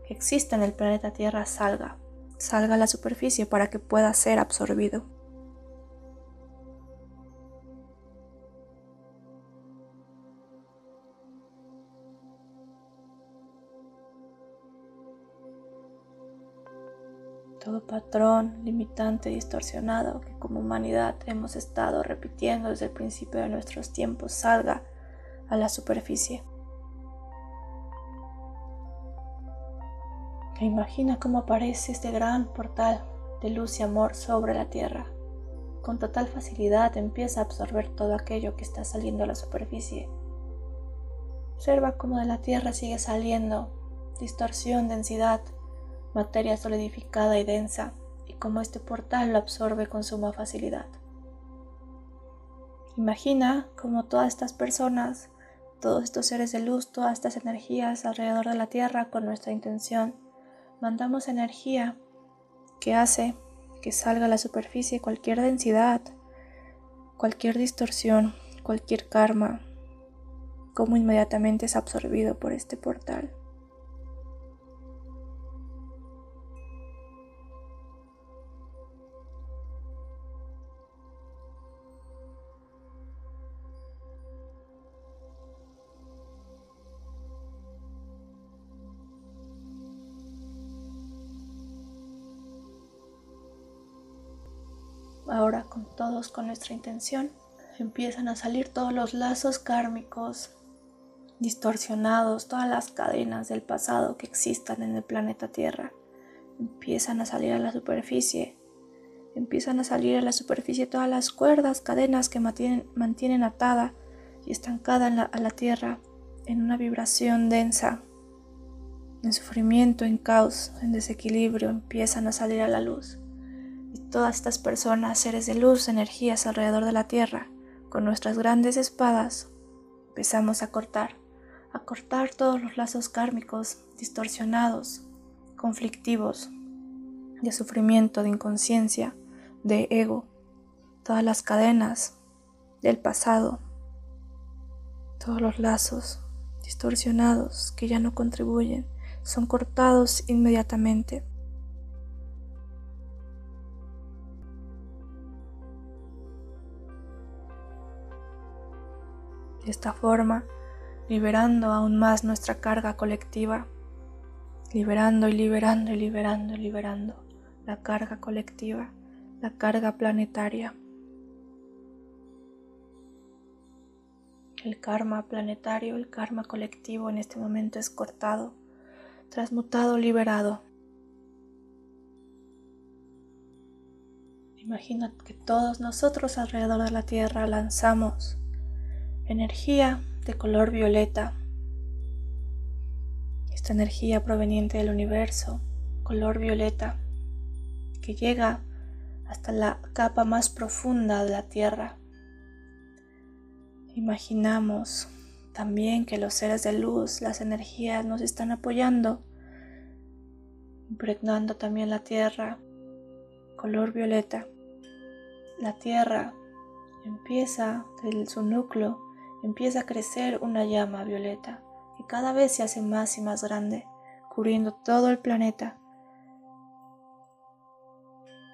que exista en el planeta Tierra salga, salga a la superficie para que pueda ser absorbido. todo patrón limitante distorsionado que como humanidad hemos estado repitiendo desde el principio de nuestros tiempos salga a la superficie. Imagina cómo aparece este gran portal de luz y amor sobre la tierra. Con total facilidad empieza a absorber todo aquello que está saliendo a la superficie. Observa cómo de la tierra sigue saliendo distorsión, densidad, materia solidificada y densa, y como este portal lo absorbe con suma facilidad. Imagina cómo todas estas personas, todos estos seres de luz, todas estas energías alrededor de la Tierra con nuestra intención, mandamos energía que hace que salga a la superficie cualquier densidad, cualquier distorsión, cualquier karma, como inmediatamente es absorbido por este portal. Con nuestra intención, empiezan a salir todos los lazos kármicos distorsionados, todas las cadenas del pasado que existan en el planeta Tierra. Empiezan a salir a la superficie. Empiezan a salir a la superficie todas las cuerdas, cadenas que mantienen atada y estancada a la Tierra en una vibración densa, en sufrimiento, en caos, en desequilibrio, empiezan a salir a la luz. Todas estas personas, seres de luz, energías alrededor de la tierra, con nuestras grandes espadas, empezamos a cortar, a cortar todos los lazos kármicos distorsionados, conflictivos, de sufrimiento, de inconsciencia, de ego, todas las cadenas del pasado, todos los lazos distorsionados que ya no contribuyen, son cortados inmediatamente. De esta forma, liberando aún más nuestra carga colectiva, liberando y liberando y liberando y liberando la carga colectiva, la carga planetaria. El karma planetario, el karma colectivo en este momento es cortado, transmutado, liberado. Imagina que todos nosotros alrededor de la Tierra lanzamos energía de color violeta. Esta energía proveniente del universo, color violeta, que llega hasta la capa más profunda de la Tierra. Imaginamos también que los seres de luz, las energías nos están apoyando, impregnando también la Tierra, color violeta. La Tierra empieza desde su núcleo empieza a crecer una llama violeta que cada vez se hace más y más grande, cubriendo todo el planeta.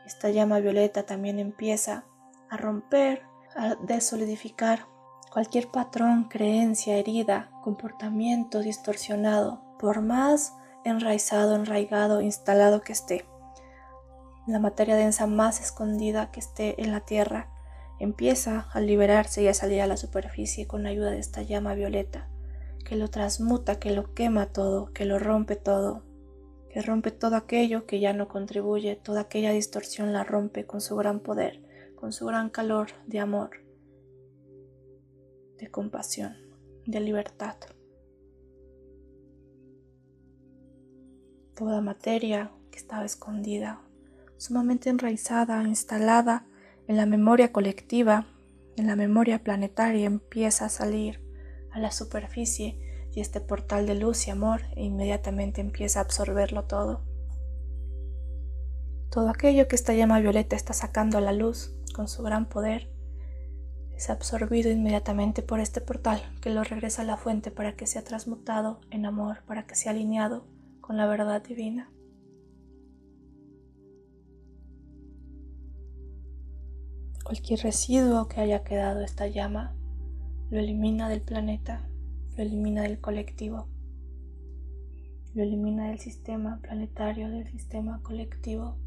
Esta llama violeta también empieza a romper, a desolidificar cualquier patrón, creencia, herida, comportamiento distorsionado, por más enraizado, enraigado, instalado que esté. La materia densa más escondida que esté en la tierra empieza a liberarse y a salir a la superficie con ayuda de esta llama violeta, que lo transmuta, que lo quema todo, que lo rompe todo, que rompe todo aquello que ya no contribuye, toda aquella distorsión la rompe con su gran poder, con su gran calor de amor, de compasión, de libertad. Toda materia que estaba escondida, sumamente enraizada, instalada, en la memoria colectiva, en la memoria planetaria empieza a salir a la superficie y este portal de luz y amor inmediatamente empieza a absorberlo todo. Todo aquello que esta llama violeta está sacando a la luz con su gran poder es absorbido inmediatamente por este portal que lo regresa a la fuente para que sea transmutado en amor, para que sea alineado con la verdad divina. Cualquier residuo que haya quedado esta llama lo elimina del planeta, lo elimina del colectivo, lo elimina del sistema planetario, del sistema colectivo.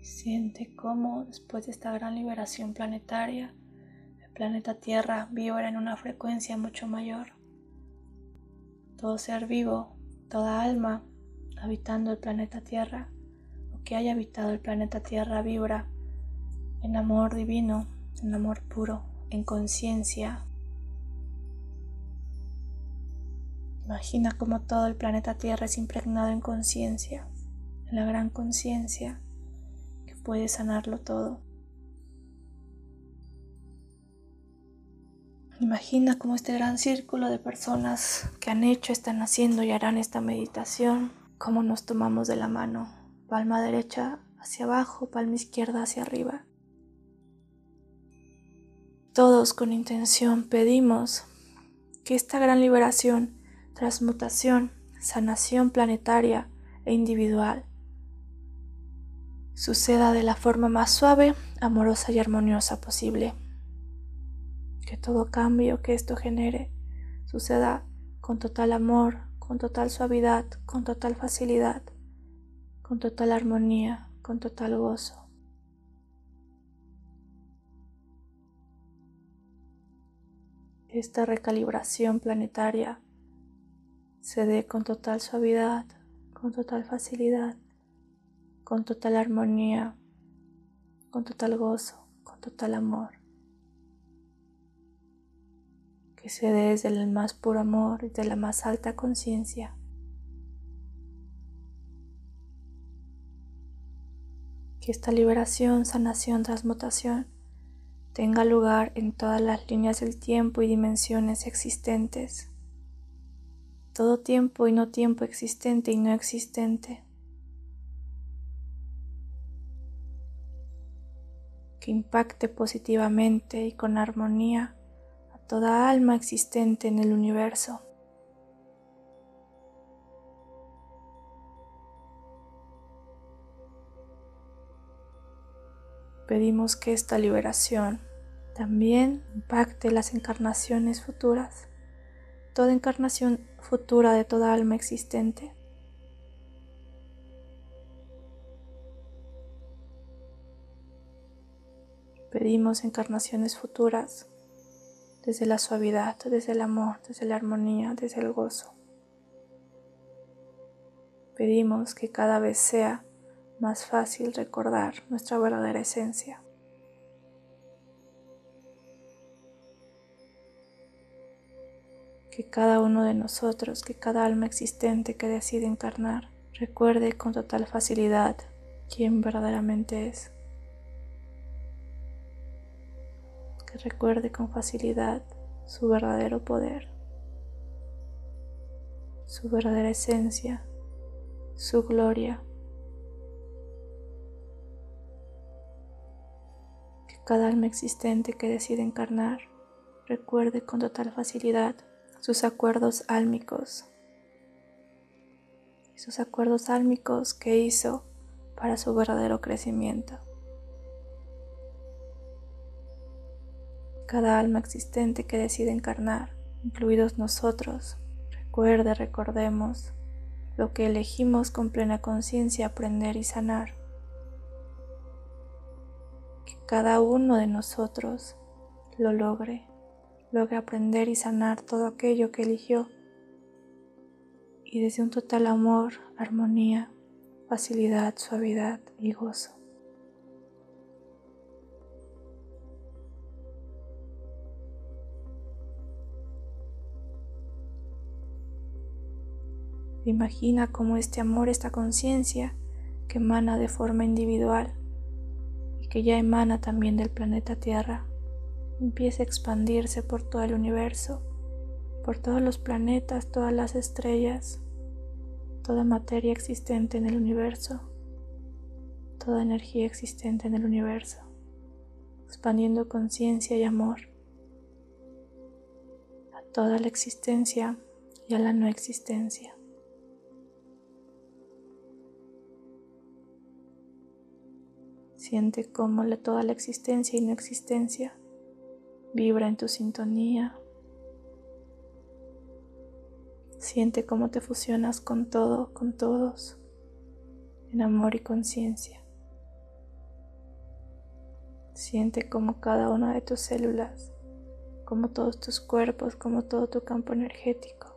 Siente cómo después de esta gran liberación planetaria, el planeta Tierra vibra en una frecuencia mucho mayor todo ser vivo, toda alma habitando el planeta Tierra o que haya habitado el planeta Tierra vibra en amor divino, en amor puro, en conciencia. Imagina cómo todo el planeta Tierra es impregnado en conciencia, en la gran conciencia que puede sanarlo todo. Imagina como este gran círculo de personas que han hecho, están haciendo y harán esta meditación, cómo nos tomamos de la mano, palma derecha hacia abajo, palma izquierda hacia arriba. Todos con intención pedimos que esta gran liberación, transmutación, sanación planetaria e individual suceda de la forma más suave, amorosa y armoniosa posible que todo cambio que esto genere suceda con total amor, con total suavidad, con total facilidad, con total armonía, con total gozo. Esta recalibración planetaria se dé con total suavidad, con total facilidad, con total armonía, con total gozo, con total amor. Que se dé desde el más puro amor y de la más alta conciencia. Que esta liberación, sanación, transmutación tenga lugar en todas las líneas del tiempo y dimensiones existentes. Todo tiempo y no tiempo existente y no existente. Que impacte positivamente y con armonía toda alma existente en el universo. pedimos que esta liberación también impacte las encarnaciones futuras, toda encarnación futura de toda alma existente. Pedimos encarnaciones futuras desde la suavidad, desde el amor, desde la armonía, desde el gozo. Pedimos que cada vez sea más fácil recordar nuestra verdadera esencia. Que cada uno de nosotros, que cada alma existente que decide encarnar, recuerde con total facilidad quién verdaderamente es. Que recuerde con facilidad su verdadero poder, su verdadera esencia, su gloria cada alma existente que decide encarnar recuerde con total facilidad sus acuerdos álmicos, sus acuerdos álmicos que hizo para su verdadero crecimiento. Cada alma existente que decide encarnar, incluidos nosotros, recuerde, recordemos lo que elegimos con plena conciencia aprender y sanar cada uno de nosotros lo logre, logre aprender y sanar todo aquello que eligió y desde un total amor, armonía, facilidad, suavidad y gozo. Imagina cómo este amor, esta conciencia que emana de forma individual que ya emana también del planeta Tierra, empieza a expandirse por todo el universo, por todos los planetas, todas las estrellas, toda materia existente en el universo, toda energía existente en el universo, expandiendo conciencia y amor a toda la existencia y a la no existencia. Siente cómo toda la existencia y no existencia vibra en tu sintonía. Siente cómo te fusionas con todo, con todos, en amor y conciencia. Siente cómo cada una de tus células, como todos tus cuerpos, como todo tu campo energético,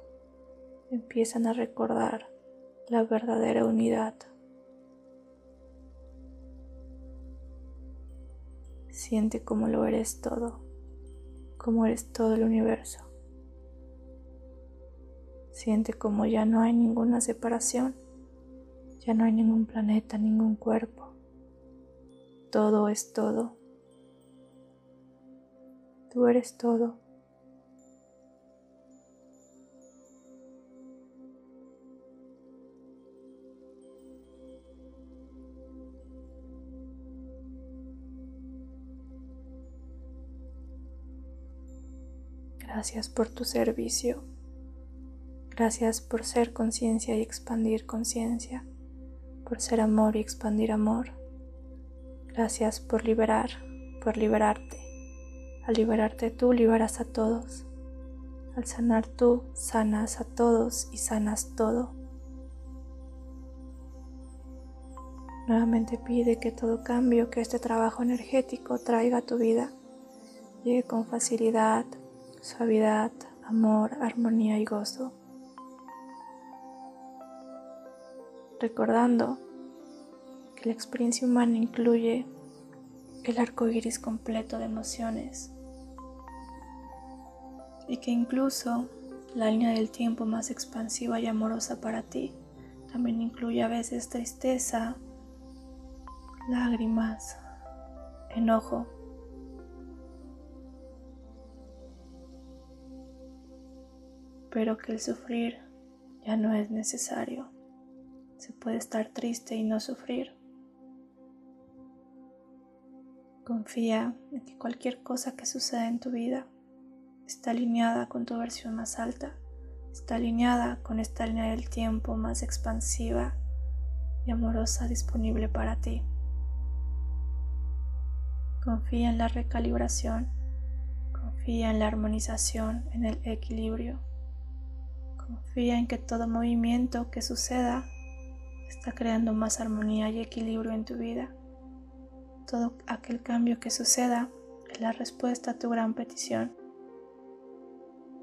empiezan a recordar la verdadera unidad Siente como lo eres todo, como eres todo el universo. Siente como ya no hay ninguna separación, ya no hay ningún planeta, ningún cuerpo. Todo es todo. Tú eres todo. Gracias por tu servicio. Gracias por ser conciencia y expandir conciencia, por ser amor y expandir amor. Gracias por liberar, por liberarte. Al liberarte tú, liberas a todos. Al sanar tú, sanas a todos y sanas todo. Nuevamente pide que todo cambio que este trabajo energético traiga a tu vida llegue con facilidad, suavidad, amor, armonía y gozo. Recordando que la experiencia humana incluye el arco iris completo de emociones y que incluso la línea del tiempo más expansiva y amorosa para ti también incluye a veces tristeza, lágrimas, enojo. Pero que el sufrir ya no es necesario. Se puede estar triste y no sufrir. Confía en que cualquier cosa que suceda en tu vida está alineada con tu versión más alta, está alineada con esta línea del tiempo más expansiva y amorosa disponible para ti. Confía en la recalibración, confía en la armonización, en el equilibrio. Confía en que todo movimiento que suceda está creando más armonía y equilibrio en tu vida. Todo aquel cambio que suceda es la respuesta a tu gran petición.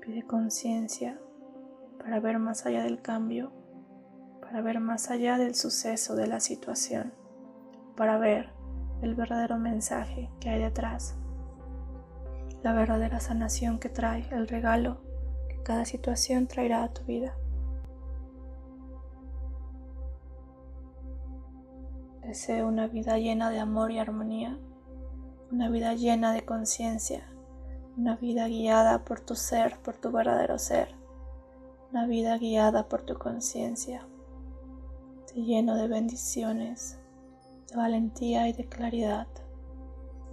Pide conciencia para ver más allá del cambio, para ver más allá del suceso de la situación, para ver el verdadero mensaje que hay detrás, la verdadera sanación que trae, el regalo cada situación traerá a tu vida. Deseo una vida llena de amor y armonía, una vida llena de conciencia, una vida guiada por tu ser, por tu verdadero ser, una vida guiada por tu conciencia, lleno de bendiciones, de valentía y de claridad.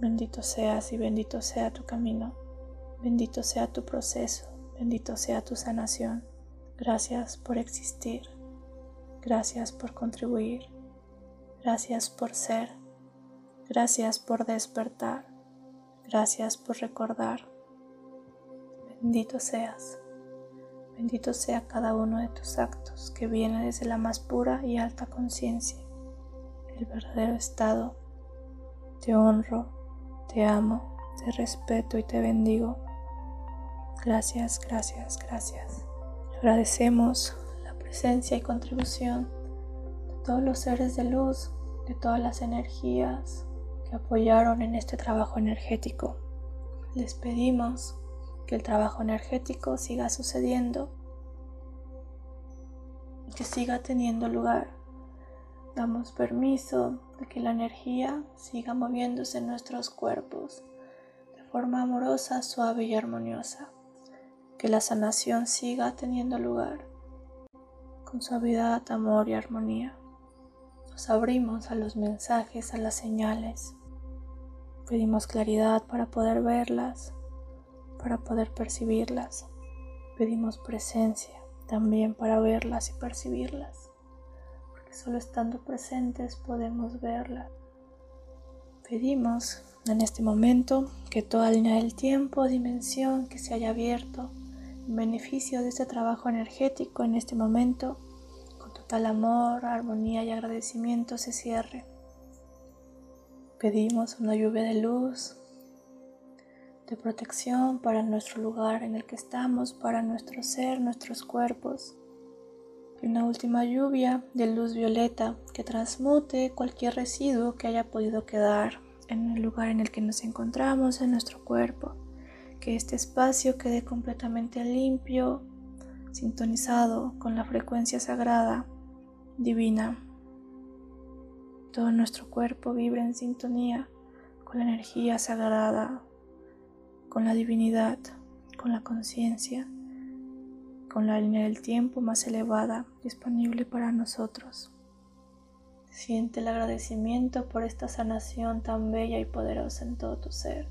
Bendito seas y bendito sea tu camino, bendito sea tu proceso, bendito sea tu sanación. Gracias por existir, gracias por contribuir, gracias por ser, gracias por despertar, gracias por recordar. Bendito seas, bendito sea cada uno de tus actos que viene desde la más pura y alta conciencia el verdadero estado. Te honro, te amo, te respeto y te bendigo. Gracias, gracias, gracias. Agradecemos la presencia y contribución de todos los seres de luz, de todas las energías que apoyaron en este trabajo energético. Les pedimos que el trabajo energético siga sucediendo, que siga teniendo lugar Damos permiso de que la energía siga moviéndose en nuestros cuerpos de forma amorosa, suave y armoniosa. Que la sanación siga teniendo lugar con suavidad, amor y armonía. Nos abrimos a los mensajes, a las señales. Pedimos claridad para poder verlas, para poder percibirlas. Pedimos presencia también para verlas y percibirlas solo estando presentes podemos verla. Pedimos en este momento que toda línea del tiempo, dimensión que se haya abierto beneficio de este trabajo energético en este momento, con total amor, armonía y agradecimiento se cierre. Pedimos una lluvia de luz, de protección para nuestro lugar en el que estamos, para nuestro ser, nuestros cuerpos y una última lluvia de luz violeta que transmute cualquier residuo que haya podido quedar en el lugar en el que nos encontramos, en nuestro cuerpo. Que este espacio quede completamente limpio, sintonizado con la frecuencia sagrada, divina. Todo nuestro cuerpo vibra en sintonía con la energía sagrada, con la divinidad, con la conciencia con la línea del tiempo más elevada disponible para nosotros. Siente el agradecimiento por esta sanación tan bella y poderosa en todo tu ser.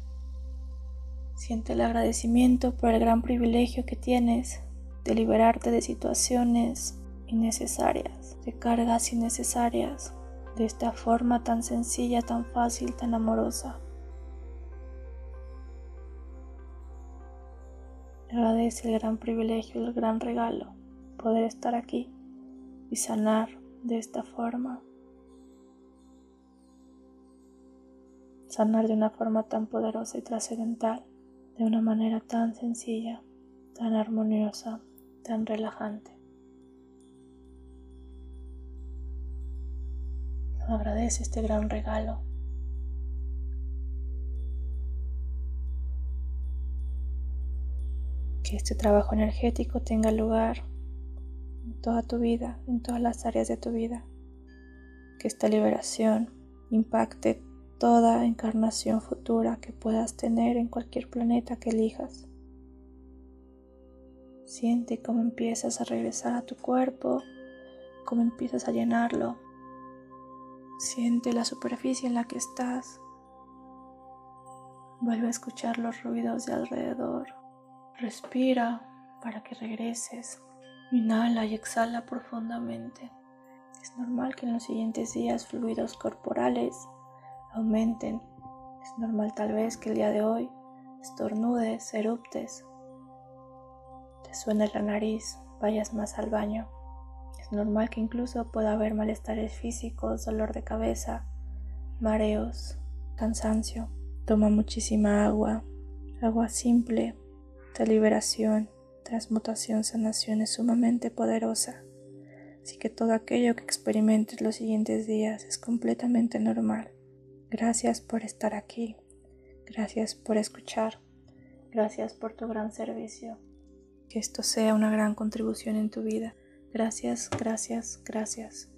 Siente el agradecimiento por el gran privilegio que tienes de liberarte de situaciones innecesarias, de cargas innecesarias, de esta forma tan sencilla, tan fácil, tan amorosa. Agradece el gran privilegio, el gran regalo, poder estar aquí y sanar de esta forma. Sanar de una forma tan poderosa y trascendental, de una manera tan sencilla, tan armoniosa, tan relajante. Agradece este gran regalo que este trabajo energético tenga lugar en toda tu vida, en todas las áreas de tu vida. Que esta liberación impacte toda encarnación futura que puedas tener en cualquier planeta que elijas. Siente cómo empiezas a regresar a tu cuerpo, cómo empiezas a llenarlo. Siente la superficie en la que estás. Vuelve a escuchar los ruidos de alrededor. Respira para que regreses. Inhala y exhala profundamente. Es normal que en los siguientes días fluidos corporales aumenten. Es normal tal vez que el día de hoy estornudes, eruptes, te suene la nariz, vayas más al baño. Es normal que incluso pueda haber malestares físicos, dolor de cabeza, mareos, cansancio. Toma muchísima agua, agua simple, de liberación, transmutación, sanación es sumamente poderosa. Así que todo aquello que experimentes los siguientes días es completamente normal. Gracias por estar aquí. Gracias por escuchar. Gracias por tu gran servicio. Que esto sea una gran contribución en tu vida. Gracias, gracias, gracias.